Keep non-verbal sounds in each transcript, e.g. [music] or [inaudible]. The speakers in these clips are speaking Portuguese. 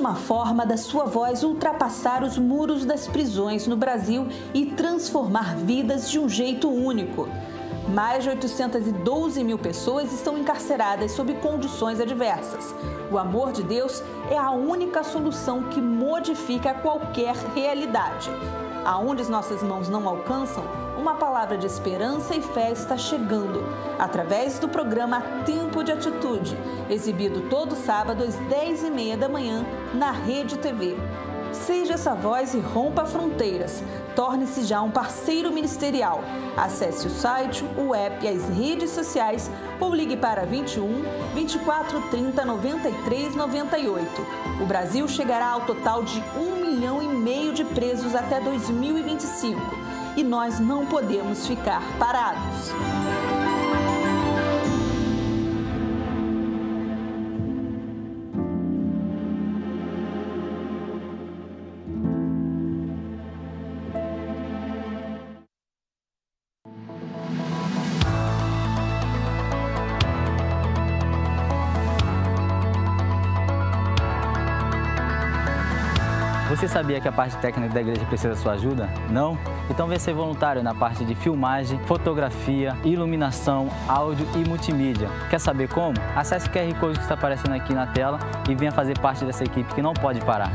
uma forma da sua voz ultrapassar os muros das prisões no Brasil e transformar vidas de um jeito único. Mais de 812 mil pessoas estão encarceradas sob condições adversas. O amor de Deus é a única solução que modifica qualquer realidade. Aonde as nossas mãos não alcançam, uma palavra de esperança e fé está chegando, através do programa Tempo de Atitude, exibido todo sábado às 10h30 da manhã na Rede TV. Seja essa voz e rompa fronteiras. Torne-se já um parceiro ministerial. Acesse o site, o app e as redes sociais ou ligue para 21 24 30 93 98. O Brasil chegará ao total de 1 milhão e meio de presos até 2025 e nós não podemos ficar parados. Sabia que a parte técnica da igreja precisa da sua ajuda? Não? Então venha ser voluntário na parte de filmagem, fotografia, iluminação, áudio e multimídia. Quer saber como? Acesse o QR Code que está aparecendo aqui na tela e venha fazer parte dessa equipe que não pode parar.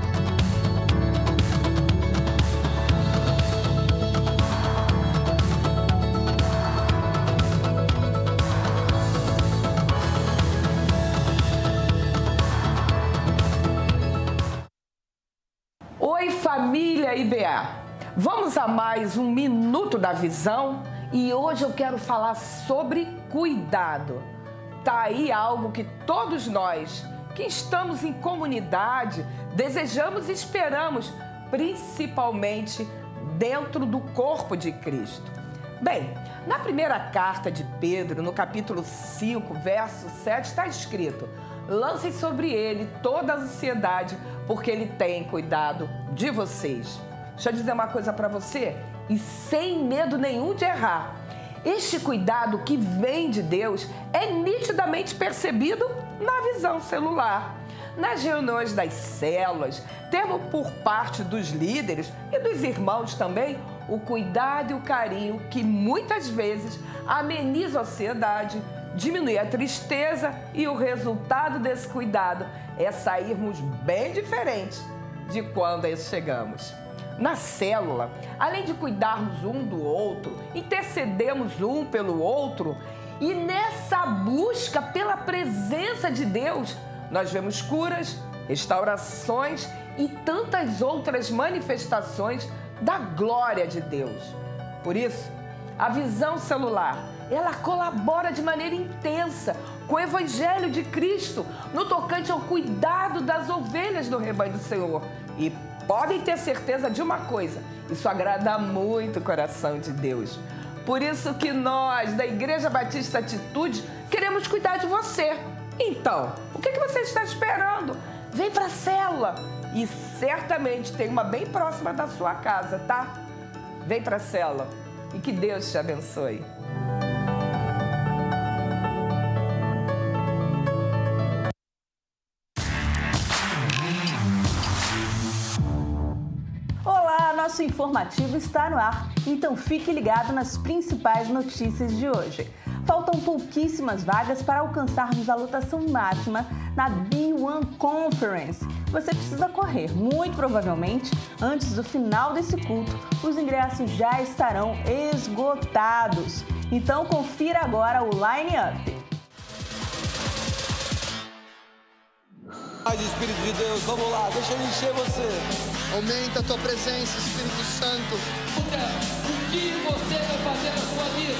Vamos a mais um minuto da visão e hoje eu quero falar sobre cuidado. Tá aí algo que todos nós que estamos em comunidade desejamos e esperamos, principalmente dentro do corpo de Cristo. Bem, na primeira carta de Pedro, no capítulo 5, verso 7, está escrito: Lancem sobre ele toda a ansiedade, porque ele tem cuidado de vocês. Deixa eu dizer uma coisa para você, e sem medo nenhum de errar. Este cuidado que vem de Deus é nitidamente percebido na visão celular. Nas reuniões das células, temos por parte dos líderes e dos irmãos também o cuidado e o carinho que muitas vezes ameniza a ansiedade, diminui a tristeza e o resultado desse cuidado é sairmos bem diferentes de quando chegamos. Na célula, além de cuidarmos um do outro, intercedemos um pelo outro e nessa busca pela presença de Deus, nós vemos curas, restaurações e tantas outras manifestações da glória de Deus. Por isso, a visão celular, ela colabora de maneira intensa com o evangelho de Cristo no tocante ao cuidado das ovelhas do rebanho do Senhor. E podem ter certeza de uma coisa, isso agrada muito o coração de Deus. Por isso que nós, da Igreja Batista Atitude, queremos cuidar de você. Então, o que, você está esperando? Vem para a célula e certamente tem uma bem próxima da sua casa, tá? Vem para a célula e que Deus te abençoe. Informativo está no ar, então fique ligado nas principais notícias de hoje. Faltam pouquíssimas vagas para alcançarmos a lotação máxima na B1 Conference. Você precisa correr, muito provavelmente, antes do final desse culto, os ingressos já estarão esgotados. Então confira agora o line-up. Mais Espírito de Deus, vamos lá, deixa ele encher você. Aumenta a tua presença, Espírito Santo. O que você vai fazer na sua vida?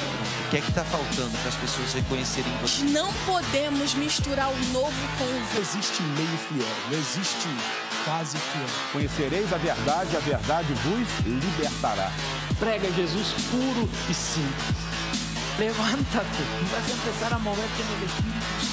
O que é que está faltando para as pessoas reconhecerem você? Não podemos misturar o novo com o velho. Não existe meio fiel, não existe quase fiel. Conhecereis a verdade, a verdade vos libertará. Prega Jesus puro e simples. Levántate y vas a empezar a moverte Espíritu Santo.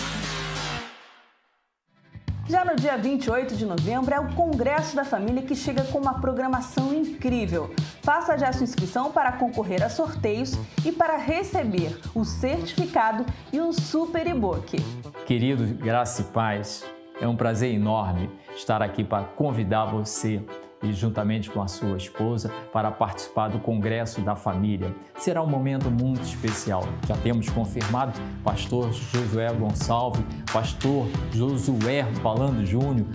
Já no dia 28 de novembro é o Congresso da Família que chega com uma programação incrível. Faça já sua inscrição para concorrer a sorteios e para receber o certificado e um super e-book. Queridos, graça e paz. É um prazer enorme estar aqui para convidar você e juntamente com a sua esposa para participar do Congresso da Família. Será um momento muito especial. Já temos confirmado pastor Josué Gonçalves, pastor Josué Palando Júnior,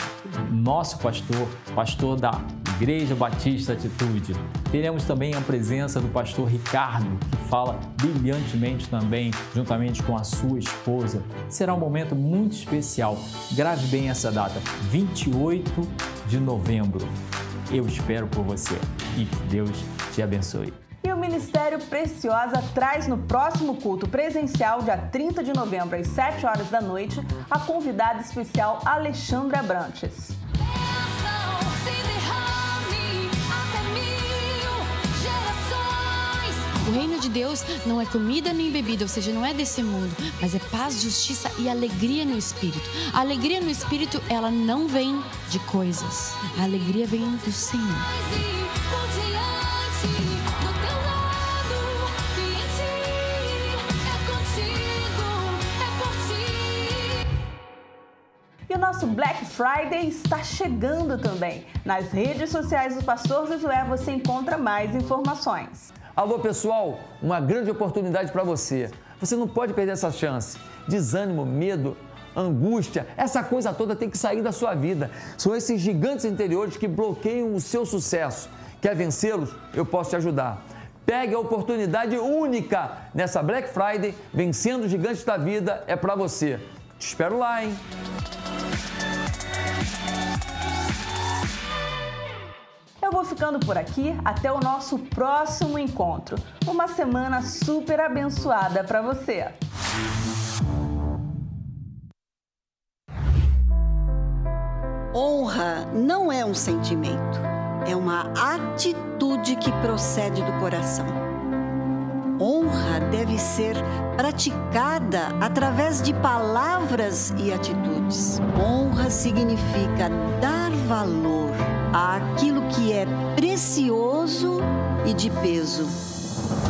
nosso pastor, pastor da Igreja Batista Atitude. Teremos também a presença do pastor Ricardo, que fala brilhantemente também, juntamente com a sua esposa. Será um momento muito especial. Grave bem essa data, 28 de novembro. Eu espero por você e que Deus te abençoe. E o Ministério Preciosa traz no próximo culto presencial, dia 30 de novembro, às 7 horas da noite, a convidada especial Alexandra Brantes. O reino de Deus não é comida nem bebida, ou seja, não é desse mundo, mas é paz, justiça e alegria no espírito. A alegria no espírito, ela não vem de coisas. A alegria vem do Senhor. O nosso Black Friday está chegando também. Nas redes sociais do Pastor Josué você encontra mais informações. Alô pessoal, uma grande oportunidade para você. Você não pode perder essa chance. Desânimo, medo, angústia, essa coisa toda tem que sair da sua vida. São esses gigantes interiores que bloqueiam o seu sucesso. Quer vencê-los? Eu posso te ajudar. Pegue a oportunidade única nessa Black Friday, vencendo os gigantes da vida, é para você. Te espero lá, hein? Eu vou ficando por aqui até o nosso próximo encontro. Uma semana super abençoada para você. Honra não é um sentimento, é uma atitude que procede do coração. Honra deve ser praticada através de palavras e atitudes. Honra significa dar valor àquilo que é precioso e de peso.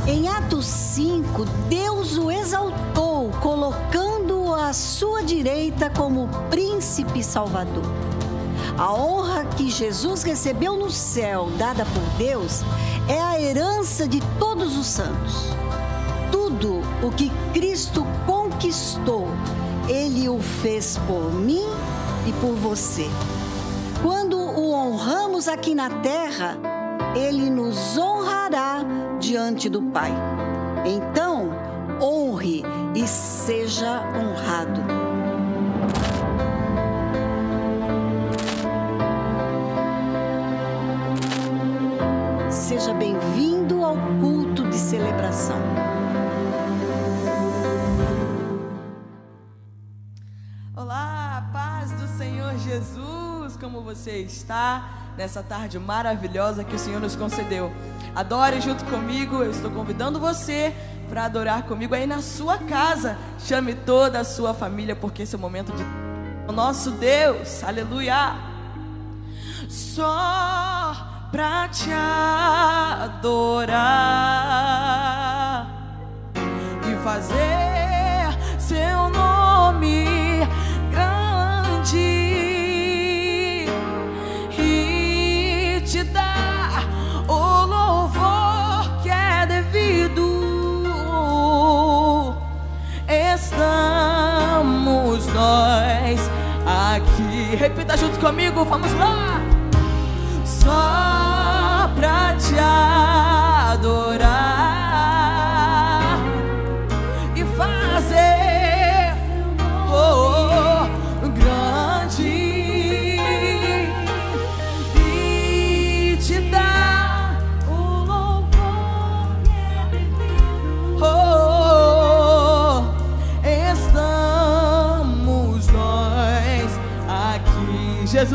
Em Atos 5, Deus o exaltou, colocando-o à sua direita como príncipe salvador. A honra que Jesus recebeu no céu, dada por Deus, é a herança de todos os santos. Tudo o que Cristo conquistou, Ele o fez por mim e por você. Aqui na terra, Ele nos honrará diante do Pai. Então, honre e seja honrado. Seja bem-vindo ao culto de celebração. Olá, paz do Senhor Jesus, como você está nessa tarde maravilhosa que o Senhor nos concedeu? Adore junto comigo, eu estou convidando você para adorar comigo aí na sua casa. Chame toda a sua família, porque esse é o momento de o nosso Deus, aleluia. Só pra te adorar e fazer Repita junto comigo, vamos lá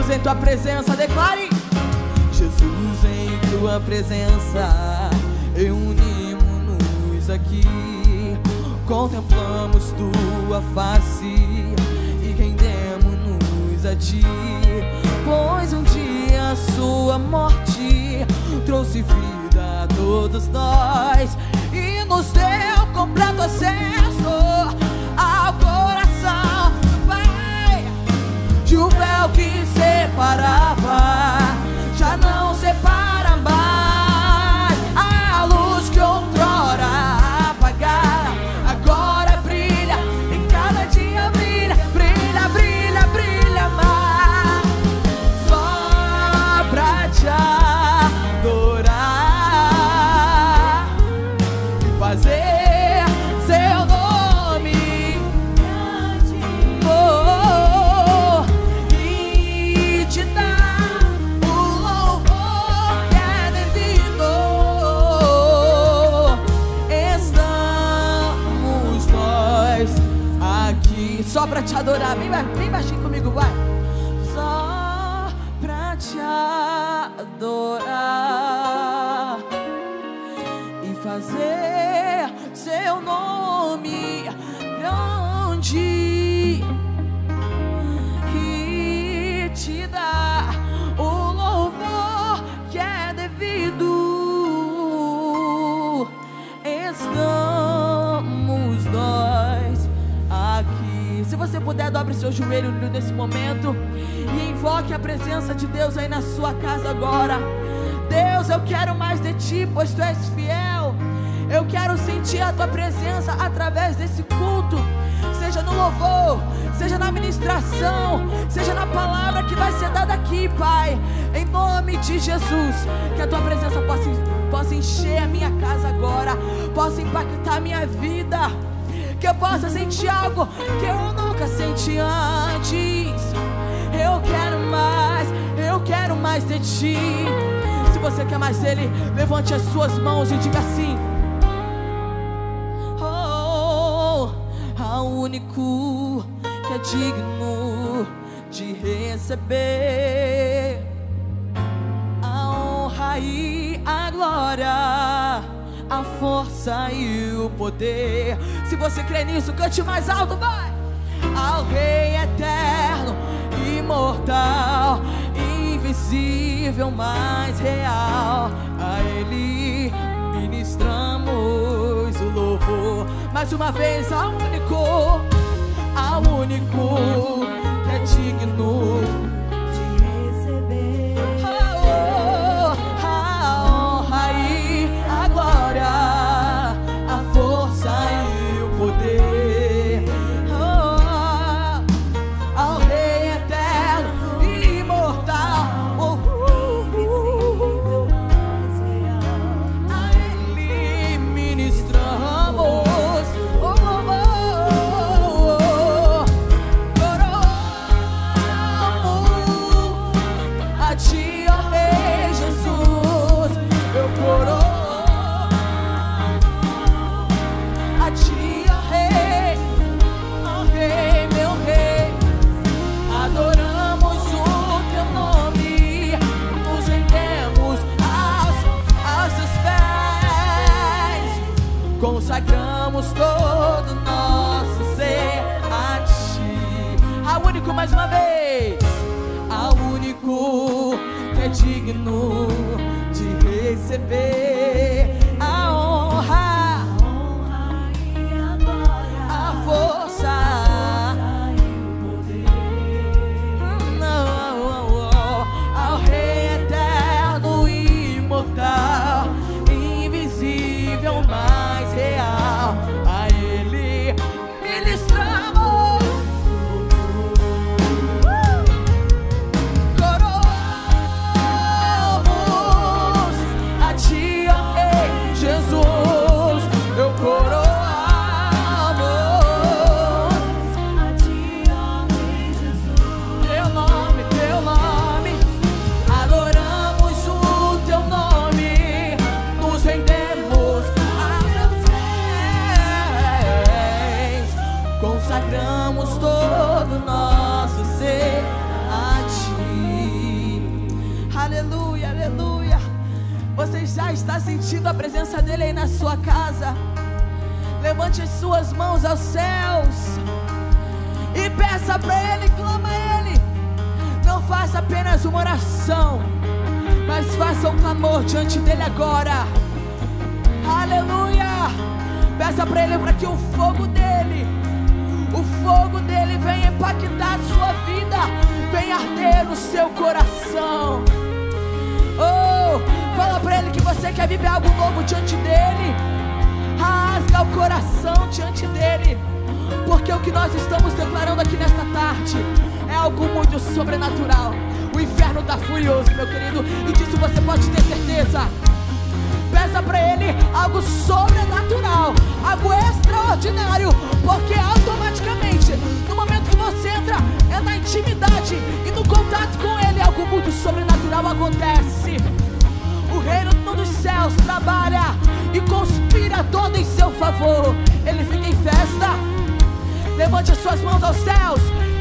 Jesus em tua presença declare Jesus em tua presença, reunimos-nos aqui, contemplamos tua face e rendemos-nos a ti, pois um dia a sua morte trouxe vida a todos nós e nos deu completo acesso ao coração Pai. Juventude só separava. Puder, dobre seu joelho nesse momento e invoque a presença de Deus aí na sua casa agora. Deus, eu quero mais de ti, pois tu és fiel. Eu quero sentir a tua presença através desse culto, seja no louvor, seja na ministração, seja na palavra que vai ser dada aqui, Pai. Em nome de Jesus, que a tua presença possa, possa encher a minha casa agora, possa impactar a minha vida, que eu possa sentir algo que eu senti antes. Eu quero mais, eu quero mais de ti. Se você quer mais dele, levante as suas mãos e diga assim. ao único que é digno de receber a honra e a glória, a força e o poder. Se você crê nisso, cante mais alto, vai! Invisível, mais real, a Ele ministramos o louvor. Mais uma vez, ao único, ao único que é digno mais uma vez, ao único que é digno de receber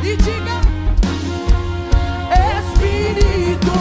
e diga: Espírito,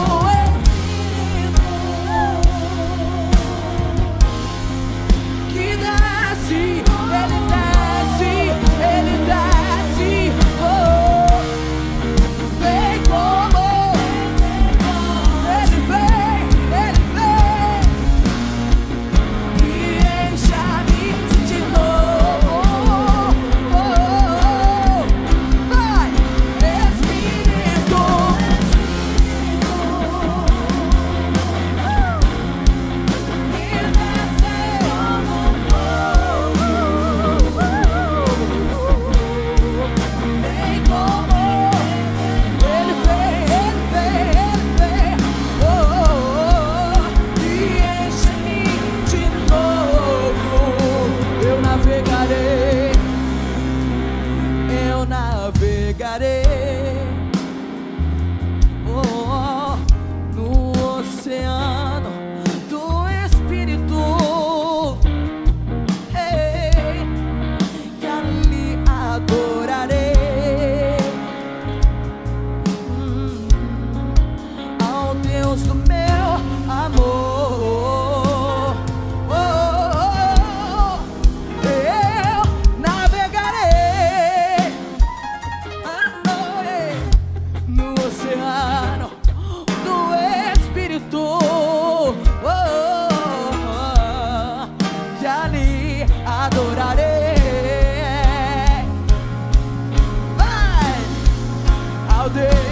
Deus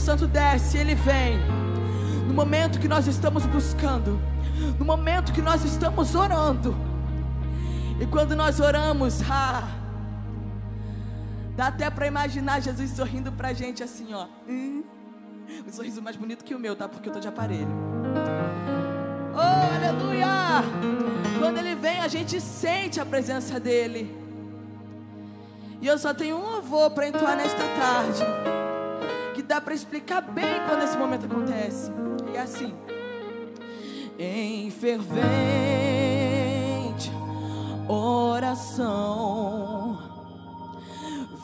Santo desce, ele vem. No momento que nós estamos buscando, no momento que nós estamos orando. E quando nós oramos, [laughs] ah, dá até para imaginar Jesus sorrindo pra gente assim, ó. Hum, um sorriso mais bonito que o meu, tá? Porque eu tô de aparelho. Oh, aleluia! Quando ele vem, a gente sente a presença dele. E eu só tenho um louvor para entoar nesta tarde, que dá para explicar bem quando esse momento acontece. E é assim: em fervente oração,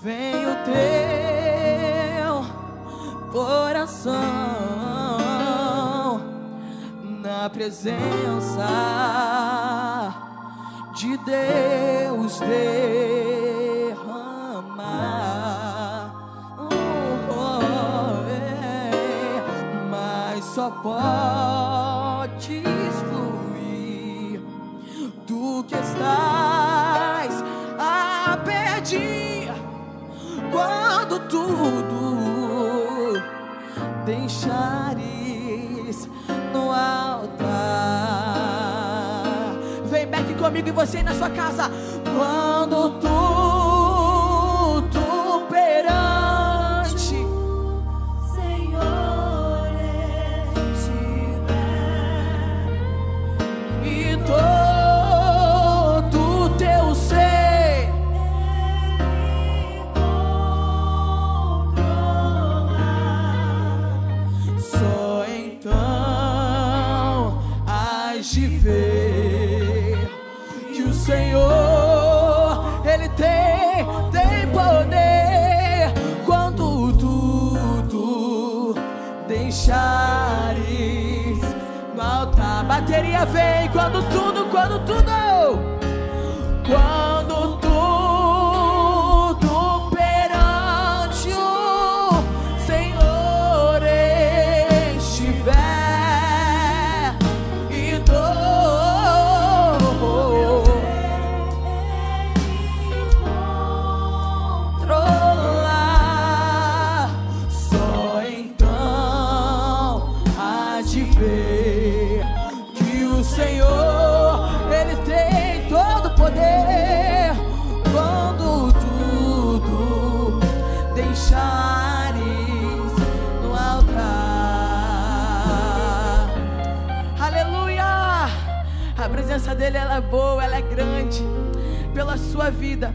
vem o teu coração na presença de Deus derramar. Só podes fluir do que estás a pedir quando tudo deixares no altar. Vem back comigo e você na sua casa. Quando tudo Bateria vem quando tudo, quando tudo, dele ela é boa, ela é grande pela sua vida.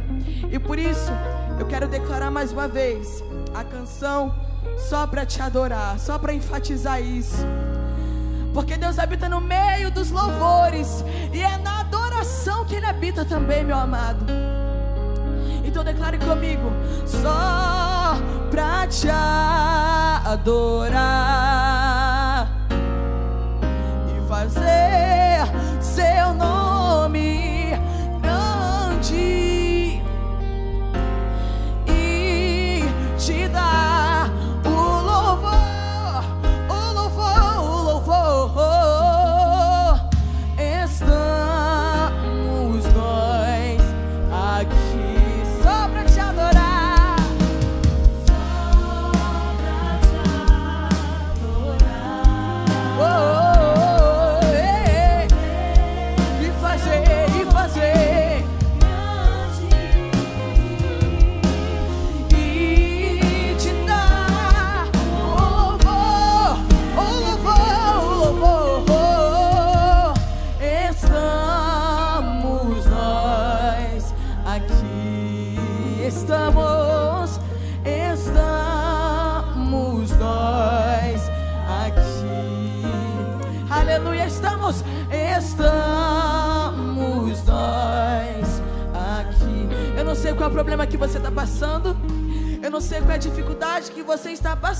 E por isso eu quero declarar mais uma vez a canção só para te adorar, só para enfatizar isso. Porque Deus habita no meio dos louvores e é na adoração que ele habita também, meu amado. Então declare comigo, só pra te adorar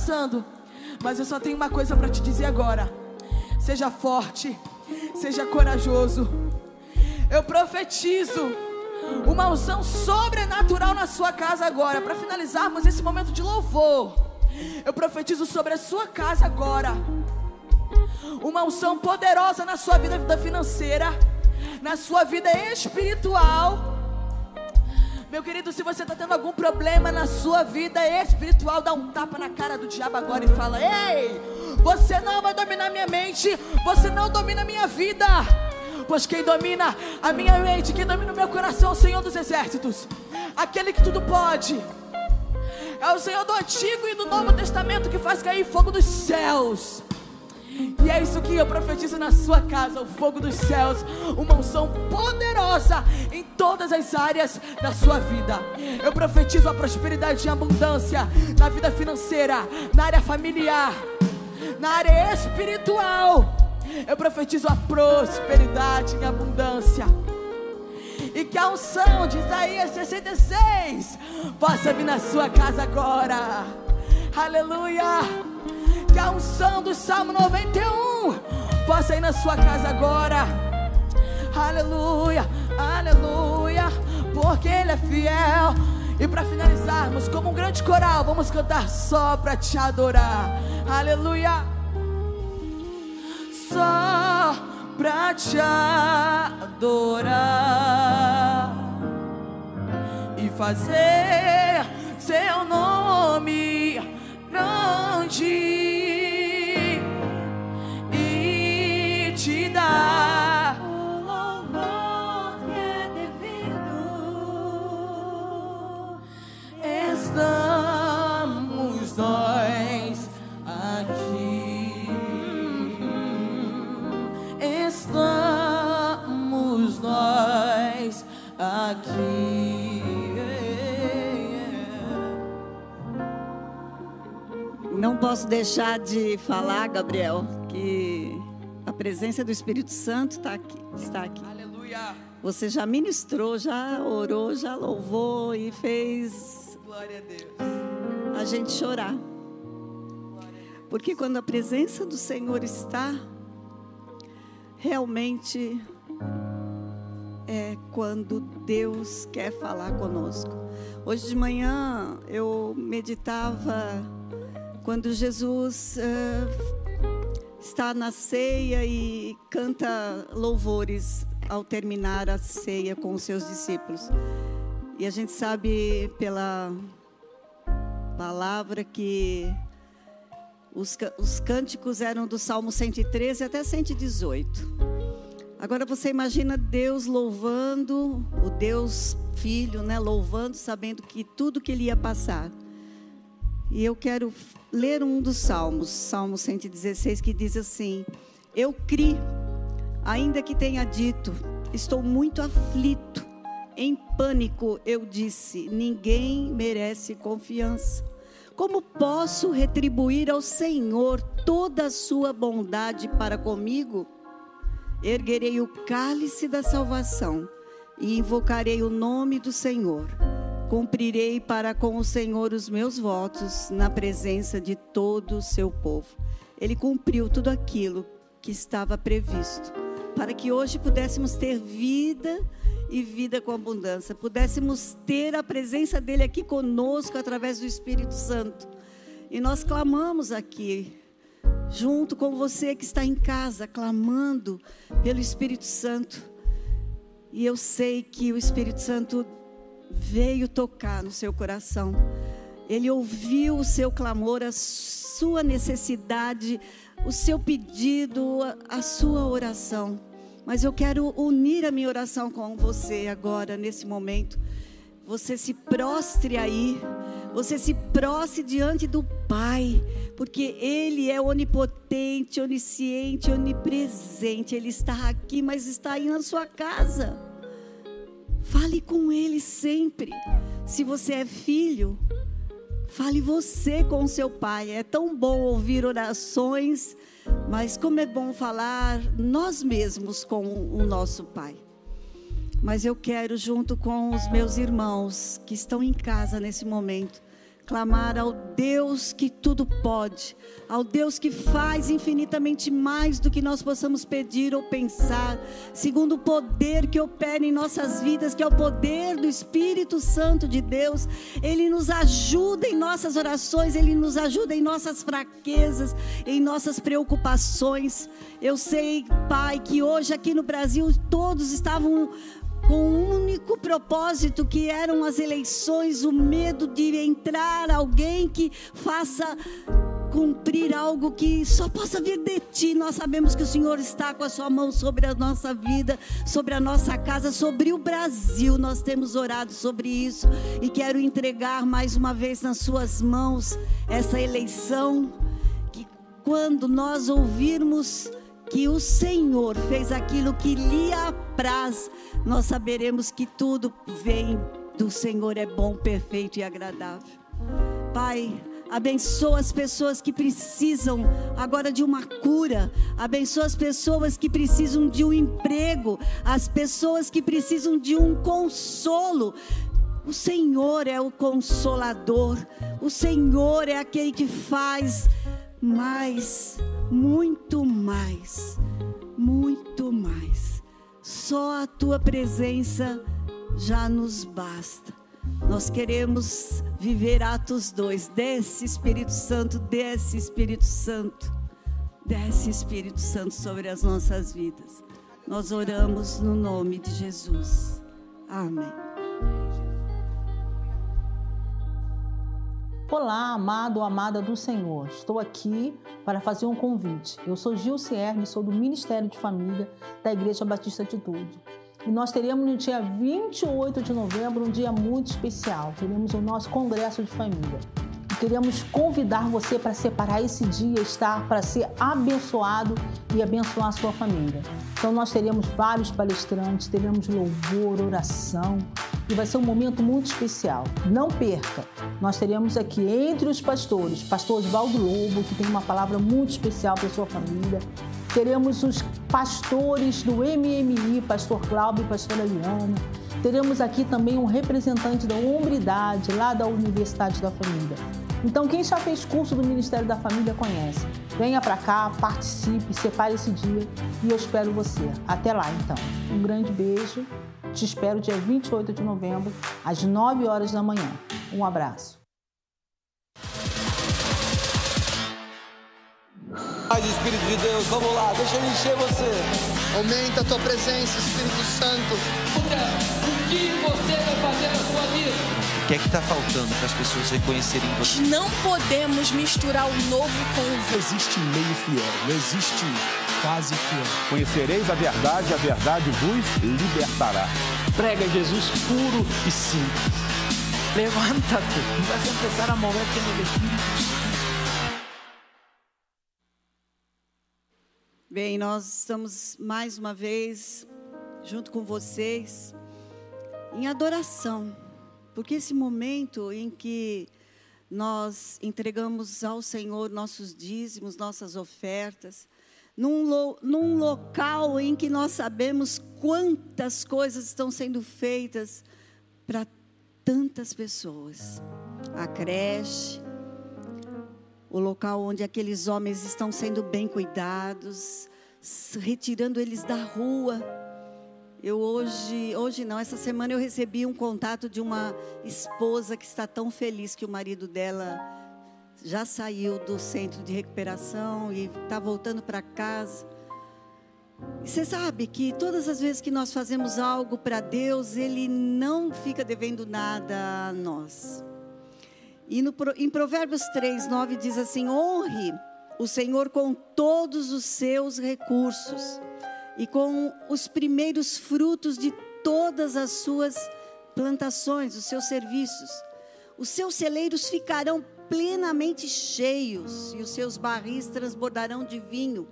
passando. Mas eu só tenho uma coisa para te dizer agora. Seja forte, seja corajoso. Eu profetizo uma unção sobrenatural na sua casa agora. Para finalizarmos esse momento de louvor, eu profetizo sobre a sua casa agora. Uma unção poderosa na sua vida, vida financeira, na sua vida espiritual. Meu querido, se você está tendo algum problema na sua vida espiritual, dá um tapa na cara do diabo agora e fala: Ei, você não vai dominar minha mente, você não domina minha vida. Pois quem domina a minha mente, quem domina o meu coração é o Senhor dos Exércitos, aquele que tudo pode. É o Senhor do Antigo e do Novo Testamento que faz cair fogo dos céus. E é isso que eu profetizo na sua casa, o fogo dos céus, uma unção poderosa em todas as áreas da sua vida. Eu profetizo a prosperidade e abundância na vida financeira, na área familiar, na área espiritual. Eu profetizo a prosperidade e abundância. E que a unção de Isaías 66 possa vir na sua casa agora. Aleluia a unção do Salmo 91 possa ir na sua casa agora. Aleluia, aleluia, porque Ele é fiel. E para finalizarmos, como um grande coral, vamos cantar só para te adorar. Aleluia, só para te adorar e fazer seu nome grande Nós aqui. Estamos nós aqui. Não posso deixar de falar, Gabriel, que a presença do Espírito Santo está aqui, está aqui. Aleluia. Você já ministrou, já orou, já louvou e fez Glória a Deus. A gente chorar. Porque quando a presença do Senhor está, realmente é quando Deus quer falar conosco. Hoje de manhã eu meditava quando Jesus uh, está na ceia e canta louvores ao terminar a ceia com os seus discípulos. E a gente sabe pela palavra que os, os cânticos eram do Salmo 113 até 118. Agora você imagina Deus louvando, o Deus Filho, né, louvando, sabendo que tudo que ele ia passar. E eu quero ler um dos salmos, Salmo 116, que diz assim: Eu criei, ainda que tenha dito, estou muito aflito, em pânico, eu disse: ninguém merece confiança. Como posso retribuir ao Senhor toda a sua bondade para comigo? Erguerei o cálice da salvação e invocarei o nome do Senhor. Cumprirei para com o Senhor os meus votos na presença de todo o seu povo. Ele cumpriu tudo aquilo que estava previsto, para que hoje pudéssemos ter vida e vida com abundância, pudéssemos ter a presença dele aqui conosco através do Espírito Santo. E nós clamamos aqui, junto com você que está em casa, clamando pelo Espírito Santo. E eu sei que o Espírito Santo veio tocar no seu coração. Ele ouviu o seu clamor, a sua necessidade, o seu pedido, a sua oração. Mas eu quero unir a minha oração com você agora, nesse momento. Você se prostre aí, você se prostre diante do Pai, porque Ele é onipotente, onisciente, onipresente. Ele está aqui, mas está aí na sua casa. Fale com Ele sempre. Se você é filho, fale você com seu pai. É tão bom ouvir orações, mas como é bom falar nós mesmos com o nosso pai. Mas eu quero, junto com os meus irmãos que estão em casa nesse momento, clamar ao Deus que tudo pode, ao Deus que faz infinitamente mais do que nós possamos pedir ou pensar, segundo o poder que opera em nossas vidas, que é o poder do Espírito Santo de Deus. Ele nos ajuda em nossas orações, ele nos ajuda em nossas fraquezas, em nossas preocupações. Eu sei, Pai, que hoje aqui no Brasil todos estavam com um único propósito que eram as eleições, o medo de entrar alguém que faça cumprir algo que só possa vir de ti. Nós sabemos que o Senhor está com a sua mão sobre a nossa vida, sobre a nossa casa, sobre o Brasil. Nós temos orado sobre isso e quero entregar mais uma vez nas suas mãos essa eleição que quando nós ouvirmos que o Senhor fez aquilo que lhe apraz, nós saberemos que tudo vem do Senhor, é bom, perfeito e agradável. Pai, abençoa as pessoas que precisam agora de uma cura, abençoa as pessoas que precisam de um emprego, as pessoas que precisam de um consolo. O Senhor é o consolador, o Senhor é aquele que faz mais, muito mais, muito mais. Só a tua presença já nos basta. Nós queremos viver Atos 2. Desce Espírito Santo, desce Espírito Santo, desce Espírito Santo sobre as nossas vidas. Nós oramos no nome de Jesus. Amém. Olá, amado ou amada do Senhor. Estou aqui para fazer um convite. Eu sou Gil Hermes, sou do Ministério de Família da Igreja Batista Atitude. E nós teremos no dia 28 de novembro um dia muito especial. Teremos o nosso congresso de família. Queremos convidar você para separar esse dia, estar para ser abençoado e abençoar a sua família. Então nós teremos vários palestrantes, teremos louvor, oração, e vai ser um momento muito especial. Não perca! Nós teremos aqui entre os pastores, pastor Oswaldo Lobo, que tem uma palavra muito especial para sua família, Teremos os pastores do MMI, pastor Cláudio e pastor Eliane. Teremos aqui também um representante da Hombridade, lá da Universidade da Família. Então, quem já fez curso do Ministério da Família conhece. Venha para cá, participe, separe esse dia e eu espero você. Até lá, então. Um grande beijo. Te espero dia 28 de novembro, às 9 horas da manhã. Um abraço. Mais Espírito de Deus, vamos lá, deixa eu encher você. Aumenta a tua presença, Espírito Santo. O que você que é que está faltando para as pessoas reconhecerem você? Não podemos misturar o novo com o velho. Não existe meio fiel, não existe quase fiel. Conhecereis a verdade, a verdade vos libertará. Prega Jesus puro e simples. Levántate y vas a empezar a moverte en el Espíritu Santo. Bem, nós estamos mais uma vez junto com vocês em adoração, porque esse momento em que nós entregamos ao Senhor nossos dízimos, nossas ofertas, num, lo, num local em que nós sabemos quantas coisas estão sendo feitas para tantas pessoas a creche, o local onde aqueles homens estão sendo bem cuidados, retirando eles da rua. Eu hoje, hoje não, essa semana eu recebi um contato de uma esposa que está tão feliz que o marido dela já saiu do centro de recuperação e está voltando para casa. E você sabe que todas as vezes que nós fazemos algo para Deus, Ele não fica devendo nada a nós. E no, em Provérbios 3, 9 diz assim: honre o Senhor com todos os seus recursos e com os primeiros frutos de todas as suas plantações, os seus serviços. Os seus celeiros ficarão plenamente cheios e os seus barris transbordarão de vinho.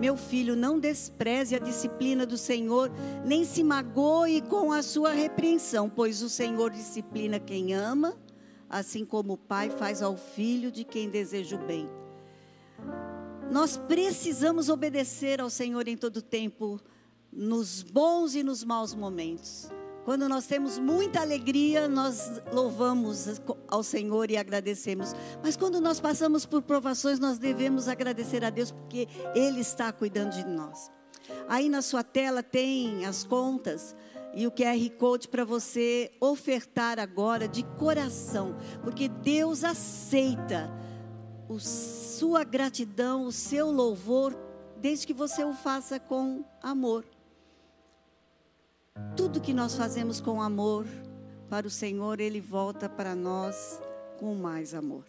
Meu filho, não despreze a disciplina do Senhor, nem se magoe com a sua repreensão, pois o Senhor disciplina quem ama assim como o pai faz ao filho de quem deseja o bem. Nós precisamos obedecer ao Senhor em todo tempo, nos bons e nos maus momentos. Quando nós temos muita alegria, nós louvamos ao Senhor e agradecemos. Mas quando nós passamos por provações, nós devemos agradecer a Deus porque Ele está cuidando de nós. Aí na sua tela tem as contas e o QR Code para você ofertar agora de coração, porque Deus aceita a sua gratidão, o seu louvor, desde que você o faça com amor. Tudo que nós fazemos com amor para o Senhor, Ele volta para nós com mais amor.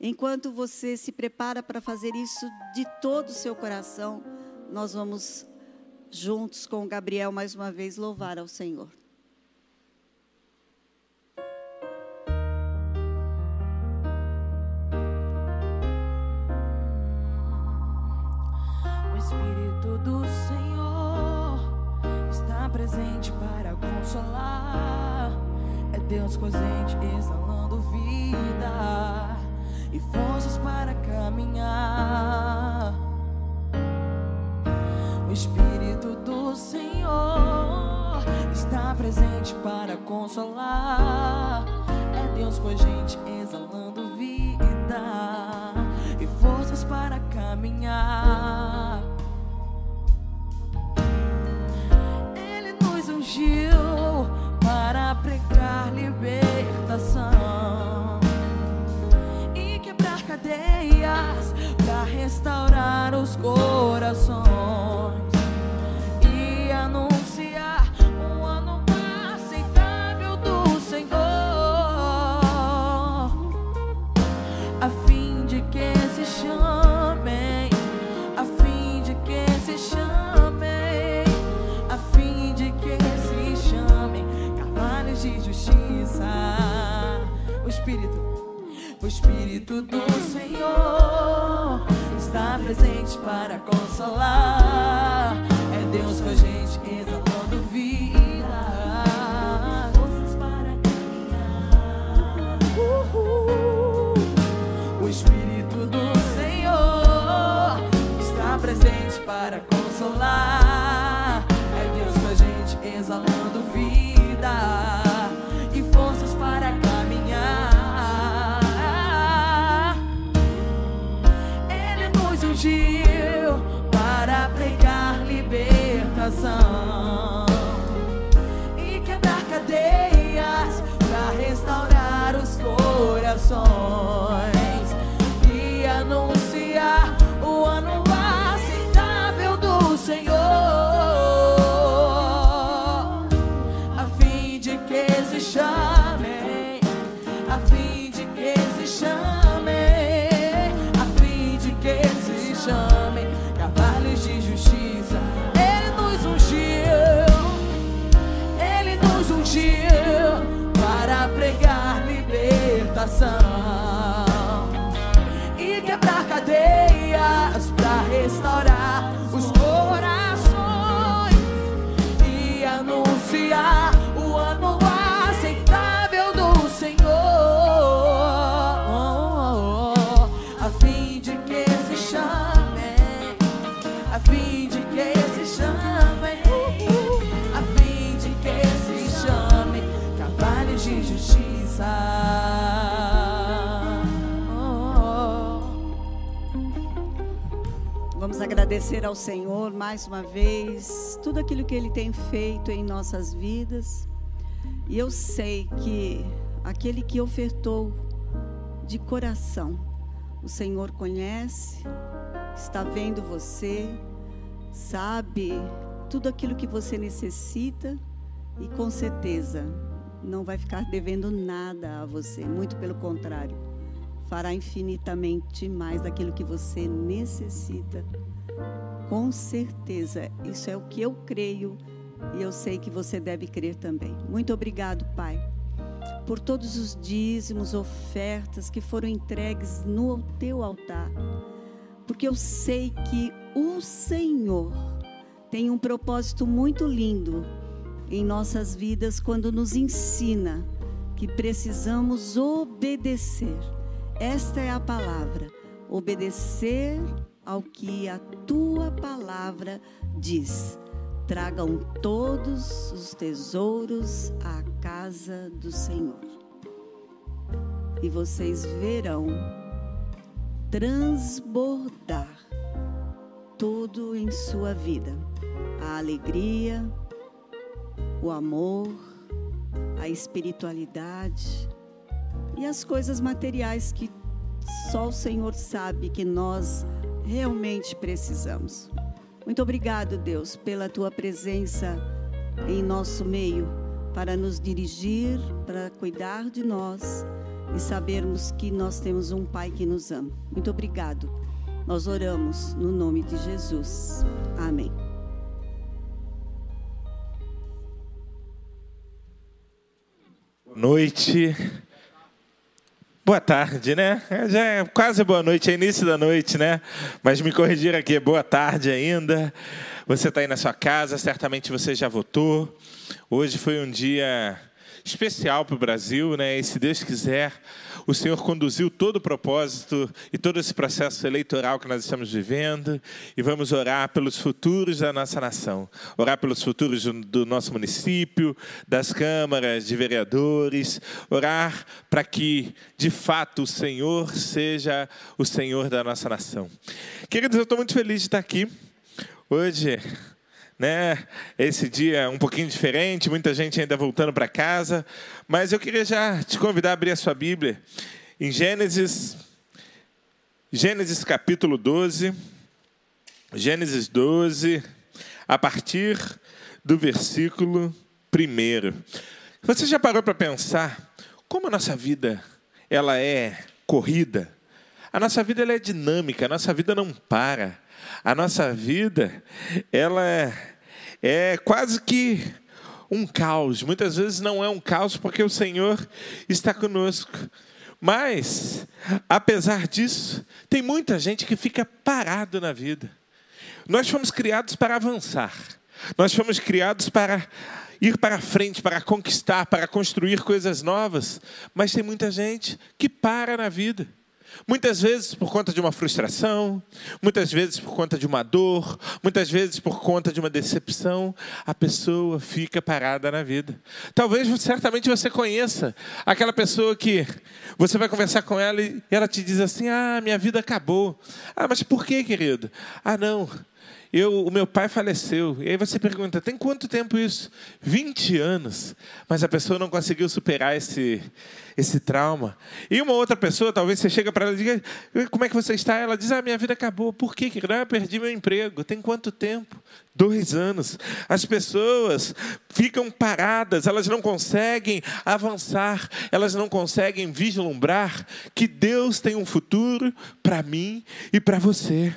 Enquanto você se prepara para fazer isso de todo o seu coração, nós vamos juntos com Gabriel mais uma vez louvar ao Senhor. Espírito do Senhor está presente para consolar. É Deus gente exalando vida e forças para caminhar. O Espírito do Senhor está presente para consolar. É Deus com a gente exalando vida e forças para caminhar. Para pregar libertação e quebrar cadeias para restaurar os corações. Agradecer ao Senhor mais uma vez tudo aquilo que Ele tem feito em nossas vidas. E eu sei que aquele que ofertou de coração, o Senhor conhece, está vendo você, sabe tudo aquilo que você necessita e com certeza não vai ficar devendo nada a você, muito pelo contrário, fará infinitamente mais daquilo que você necessita. Com certeza, isso é o que eu creio e eu sei que você deve crer também. Muito obrigado, Pai, por todos os dízimos, ofertas que foram entregues no teu altar, porque eu sei que o Senhor tem um propósito muito lindo em nossas vidas quando nos ensina que precisamos obedecer. Esta é a palavra, obedecer ao que a tua palavra diz. Tragam todos os tesouros à casa do Senhor. E vocês verão transbordar tudo em sua vida: a alegria, o amor, a espiritualidade e as coisas materiais que só o Senhor sabe que nós realmente precisamos. Muito obrigado, Deus, pela tua presença em nosso meio para nos dirigir, para cuidar de nós e sabermos que nós temos um Pai que nos ama. Muito obrigado. Nós oramos no nome de Jesus. Amém. Boa noite. Boa tarde, né? Já é quase boa noite, é início da noite, né? Mas me corrigir aqui, é boa tarde ainda. Você está aí na sua casa, certamente você já votou. Hoje foi um dia especial para o Brasil, né? E se Deus quiser, o Senhor conduziu todo o propósito e todo esse processo eleitoral que nós estamos vivendo. E vamos orar pelos futuros da nossa nação, orar pelos futuros do, nosso município, das câmaras de vereadores, orar para que, de fato, o Senhor seja o Senhor da nossa nação. Queridos, eu estou muito feliz de estar aqui hoje né? Esse dia é um pouquinho diferente, muita gente ainda voltando para casa, mas eu queria já te convidar a abrir a sua Bíblia em Gênesis Gênesis capítulo 12, Gênesis 12, a partir do versículo 1. Você já parou para pensar como a nossa vida ela é corrida? A nossa vida ela é dinâmica, a nossa vida não para. A nossa vida, ela é, é quase que um caos. Muitas vezes não é um caos porque o Senhor está conosco. Mas, apesar disso, tem muita gente que fica parado na vida. Nós fomos criados para avançar. Nós fomos criados para ir para frente, para conquistar, para construir coisas novas. Mas tem muita gente que para na vida. Muitas vezes por conta de uma frustração, muitas vezes por conta de uma dor, muitas vezes por conta de uma decepção, a pessoa fica parada na vida. Talvez, certamente você conheça aquela pessoa que você vai conversar com ela e ela te diz assim: Ah, minha vida acabou. Ah, mas por que, querido? Ah, não eu, o meu pai faleceu. E aí você pergunta, tem quanto tempo isso? 20 anos. Mas a pessoa não conseguiu superar esse, esse trauma. E uma outra pessoa, talvez você chega para ela e diga, como é que você está? Ela diz, ah, minha vida acabou. Por quê? Ah, eu perdi meu emprego. Tem quanto tempo? Dois anos. As pessoas ficam paradas, elas não conseguem avançar, elas não conseguem vislumbrar que Deus tem um futuro para mim e para você.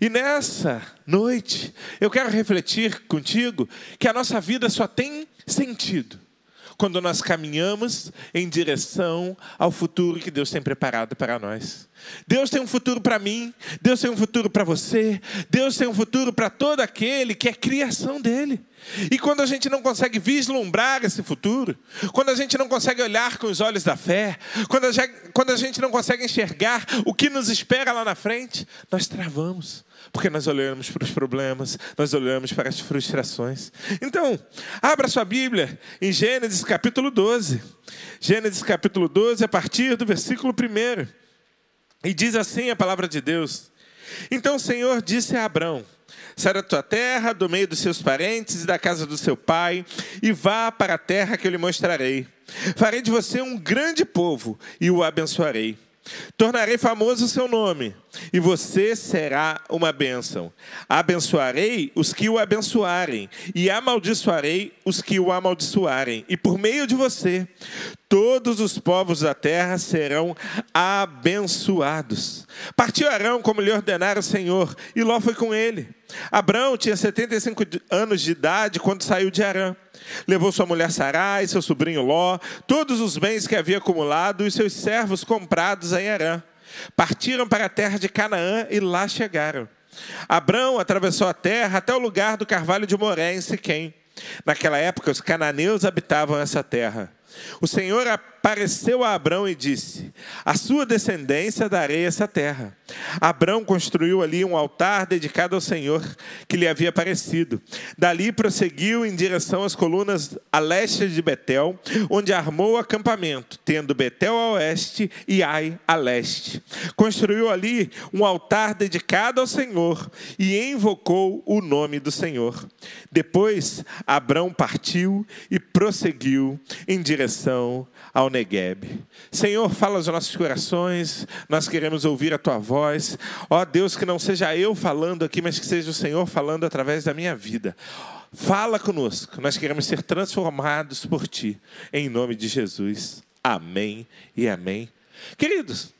E nessa noite, eu quero refletir contigo que a nossa vida só tem sentido quando nós caminhamos em direção ao futuro que Deus tem preparado para nós. Deus tem um futuro para mim, Deus tem um futuro para você, Deus tem um futuro para todo aquele que é criação dele. E quando a gente não consegue vislumbrar esse futuro, quando a gente não consegue olhar com os olhos da fé, quando a gente, não consegue enxergar o que nos espera lá na frente, nós travamos. Porque nós olhamos para os problemas, nós olhamos para as frustrações. Então, abra sua Bíblia em Gênesis capítulo 12. Gênesis capítulo 12, a partir do versículo 1. E diz assim a palavra de Deus: Então o Senhor disse a Abrão: Sai da tua terra, do meio dos seus parentes e da casa do seu pai, e vá para a terra que eu lhe mostrarei. Farei de você um grande povo e o abençoarei. Tornarei famoso o seu nome, e você será uma bênção. Abençoarei os que o abençoarem, e amaldiçoarei os que o amaldiçoarem. E por meio de você, todos os povos da terra serão abençoados. Partiu Arão como lhe ordenara o Senhor, e Ló foi com ele. Abrão tinha 75 anos de idade quando saiu de Arã. Levou sua mulher Sarai, seu sobrinho Ló, todos os bens que havia acumulado e seus servos comprados em Arã. Partiram para a terra de Canaã e lá chegaram. Abrão atravessou a terra até o lugar do carvalho de Moré, em Siquém. Naquela época, os cananeus habitavam essa terra. O Senhor apareceu a Abrão e disse: A sua descendência darei essa terra. Abrão construiu ali um altar dedicado ao Senhor que lhe havia aparecido. Dali prosseguiu em direção às colunas a leste de Betel, onde armou o acampamento, tendo Betel a oeste e Ai a leste. Construiu ali um altar dedicado ao Senhor e invocou o nome do Senhor. Depois, Abrão partiu e prosseguiu em direção ao Negueb. Senhor, fala aos nossos corações, nós queremos ouvir a tua voz. Ó Deus, que não seja eu falando aqui, mas que seja o Senhor falando através da minha vida. Fala conosco, nós queremos ser transformados por ti, em nome de Jesus. Amém e amém. Queridos,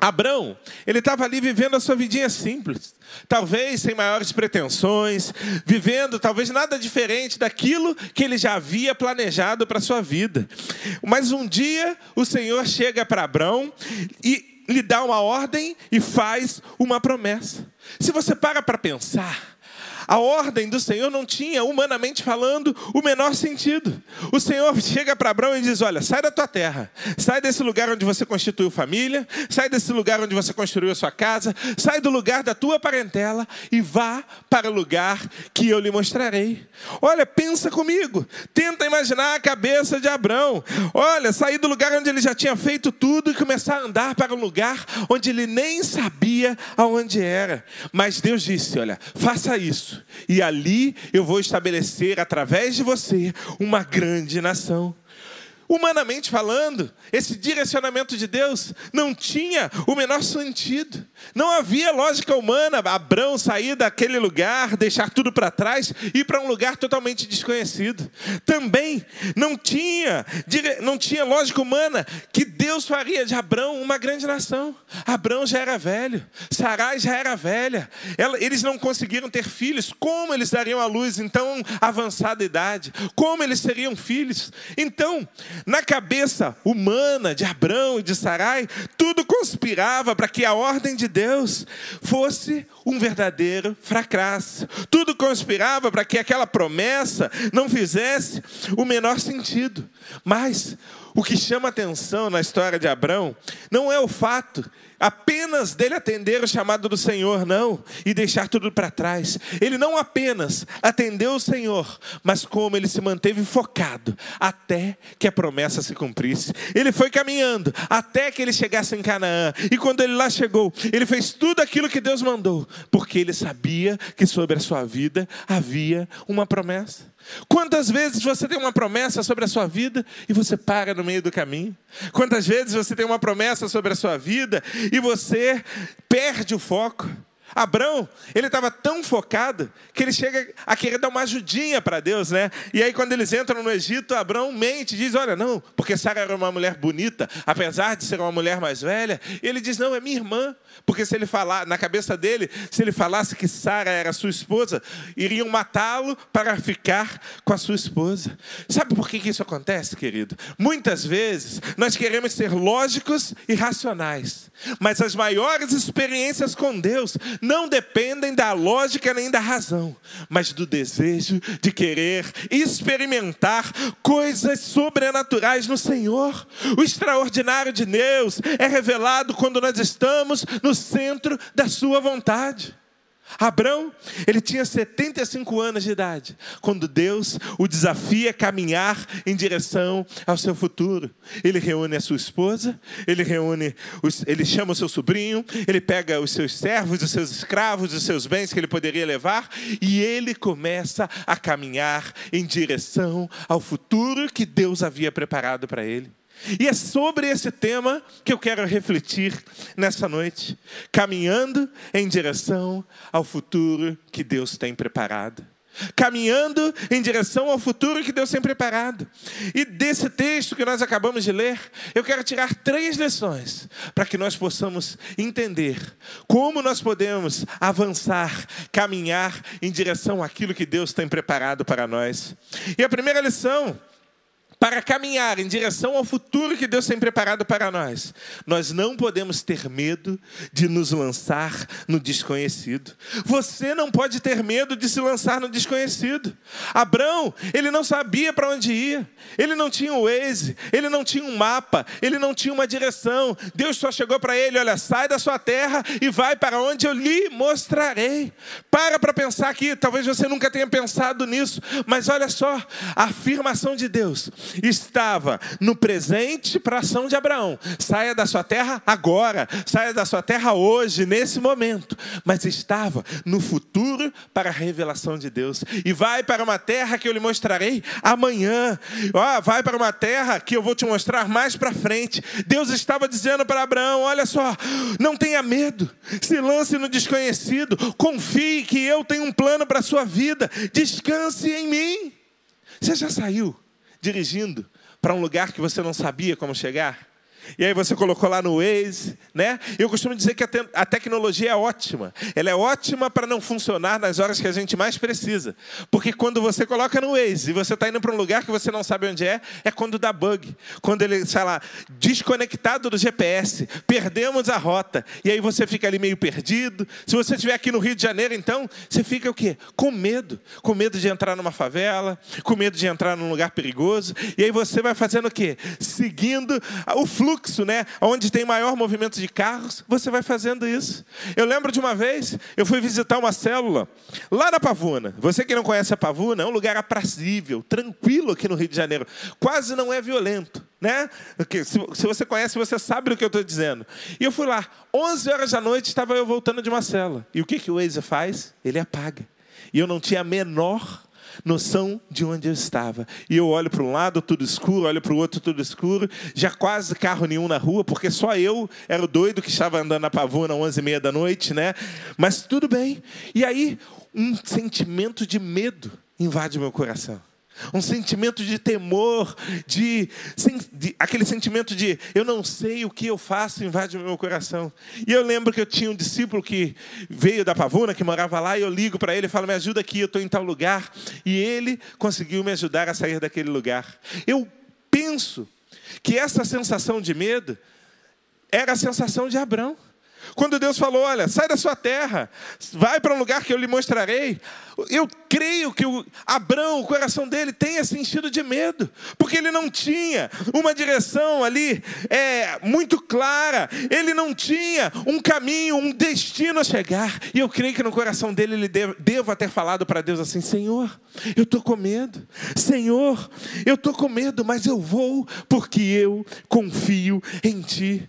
Abrão, ele estava ali vivendo a sua vidinha simples, talvez sem maiores pretensões, vivendo talvez nada diferente daquilo que ele já havia planejado para a sua vida. Mas um dia o Senhor chega para Abrão e lhe dá uma ordem e faz uma promessa. Se você para para pensar, a ordem do Senhor não tinha, humanamente falando, o menor sentido. O Senhor chega para Abraão e diz: Olha, sai da tua terra, sai desse lugar onde você constituiu família, sai desse lugar onde você construiu a sua casa, sai do lugar da tua parentela e vá para o lugar que eu lhe mostrarei. Olha, pensa comigo, tenta imaginar a cabeça de Abraão. Olha, sair do lugar onde ele já tinha feito tudo e começar a andar para um lugar onde ele nem sabia aonde era. Mas Deus disse: Olha, faça isso e ali eu vou estabelecer, através de você, uma grande nação. Humanamente falando, esse direcionamento de Deus não tinha o menor sentido. Não havia lógica humana Abraão sair daquele lugar, deixar tudo para trás e ir para um lugar totalmente desconhecido. Também não tinha, não tinha lógica humana que Deus faria de Abraão uma grande nação. Abraão já era velho, Sarai já era velha. Eles não conseguiram ter filhos. Como eles dariam à luz em tão avançada idade? Como eles seriam filhos? Então, na cabeça humana de Abraão e de Sarai, tudo conspirava para que a ordem de Deus fosse um verdadeiro fracasso. Tudo conspirava para que aquela promessa não fizesse o menor sentido. Mas O que chama atenção na história de Abraão não é o fato apenas dele atender o chamado do Senhor, não, e deixar tudo para trás. Ele não apenas atendeu o Senhor, mas como ele se manteve focado até que a promessa se cumprisse. Ele foi caminhando até que ele chegasse em Canaã, e quando ele lá chegou, ele fez tudo aquilo que Deus mandou, porque ele sabia que sobre a sua vida havia uma promessa. Quantas vezes você tem uma promessa sobre a sua vida e você para no meio do caminho? Quantas vezes você tem uma promessa sobre a sua vida e você perde o foco? Abraão, ele estava tão focado que ele chega a querer dar uma ajudinha para Deus, né? E aí, quando eles entram no Egito, Abraão mente, diz: Olha, não, porque Sara era uma mulher bonita, apesar de ser uma mulher mais velha. Ele diz: Não, é minha irmã. Porque se ele falar, na cabeça dele, se ele falasse que Sara era sua esposa, iriam matá-lo para ficar com a sua esposa. Sabe por que, que isso acontece, querido? Muitas vezes nós queremos ser lógicos e racionais, mas as maiores experiências com Deus não dependem da lógica nem da razão, mas do desejo de querer experimentar coisas sobrenaturais no Senhor. O extraordinário de Deus é revelado quando nós estamos no centro da Sua vontade. Abraão, ele tinha 75 anos de idade, quando Deus o desafia a caminhar em direção ao seu futuro. Ele reúne a sua esposa, ele reúne, os, ele chama o seu sobrinho, ele pega os seus servos, os seus escravos, os seus bens que ele poderia levar, e ele começa a caminhar em direção ao futuro que Deus havia preparado para ele. E é sobre esse tema que eu quero refletir nessa noite, caminhando em direção ao futuro que Deus tem preparado. Caminhando em direção ao futuro que Deus tem preparado. E desse texto que nós acabamos de ler, eu quero tirar três lições para que nós possamos entender como nós podemos avançar, caminhar em direção àquilo que Deus tem preparado para nós. E a primeira lição para caminhar em direção ao futuro que Deus tem preparado para nós, nós não podemos ter medo de nos lançar no desconhecido. Você não pode ter medo de se lançar no desconhecido. Abraão, ele não sabia para onde ia, ele não tinha o Waze, ele não tinha um mapa, ele não tinha uma direção. Deus só chegou para ele: olha, sai da sua terra e vai para onde eu lhe mostrarei. Para para pensar aqui, talvez você nunca tenha pensado nisso, mas olha só, a afirmação de Deus estava no presente para a ação de Abraão. Saia da sua terra agora, saia da sua terra hoje, nesse momento. Mas estava no futuro para a revelação de Deus. E vai para uma terra que eu lhe mostrarei amanhã. Oh, vai para uma terra que eu vou te mostrar mais para frente. Deus estava dizendo para Abraão: olha só, não tenha medo, se lance no desconhecido, confie que eu tenho um plano para a sua vida, descanse em mim. Você já saiu dirigindo para um lugar que você não sabia como chegar? E aí você colocou lá no Waze, né? Eu costumo dizer que a, te a tecnologia é ótima. Ela é ótima para não funcionar nas horas que a gente mais precisa. Porque quando você coloca no Waze e você está indo para um lugar que você não sabe onde é, é quando dá bug. Quando ele, sei lá, desconectado do GPS, perdemos a rota. E aí você fica ali meio perdido. Se você estiver aqui no Rio de Janeiro, então, você fica o quê? Com medo. Com medo de entrar numa favela, com medo de entrar num lugar perigoso. E aí você vai fazendo o quê? Seguindo o fluxo fluxo, né? Onde tem maior movimento de carros, você vai fazendo isso. Eu lembro de uma vez, eu fui visitar uma célula lá na Pavuna. Você que não conhece a Pavuna, é um lugar aprazível, tranquilo aqui no Rio de Janeiro. Quase não é violento, né? Se você conhece, você sabe do que eu estou dizendo. E eu fui lá, 11 horas da noite, estava eu voltando de uma célula. E o que, que o Waze faz? Ele apaga. E eu não tinha a menor noção de onde eu estava. E eu olho para um lado, tudo escuro, olho para o outro, tudo escuro, já quase carro nenhum na rua, porque só eu era o doido que estava andando na pavuna às 11 e meia da noite, né? Mas tudo bem. E aí, um sentimento de medo invade meu coração um sentimento de temor, de, de, aquele sentimento de eu não sei o que eu faço invade o meu coração. E eu lembro que eu tinha um discípulo que veio da Pavuna, que morava lá, e eu ligo para ele e falo: me ajuda aqui, eu estou em tal lugar. E ele conseguiu me ajudar a sair daquele lugar. Eu penso que essa sensação de medo era a sensação de Abraão. Quando Deus falou: Olha, sai da sua terra, vai para um lugar que eu lhe mostrarei. Eu creio que o Abraão, o coração dele, tenha se enchido de medo, porque ele não tinha uma direção ali é, muito clara, ele não tinha um caminho, um destino a chegar. E eu creio que no coração dele ele deve, deva ter falado para Deus assim: Senhor, eu estou com medo, Senhor, eu estou com medo, mas eu vou porque eu confio em Ti.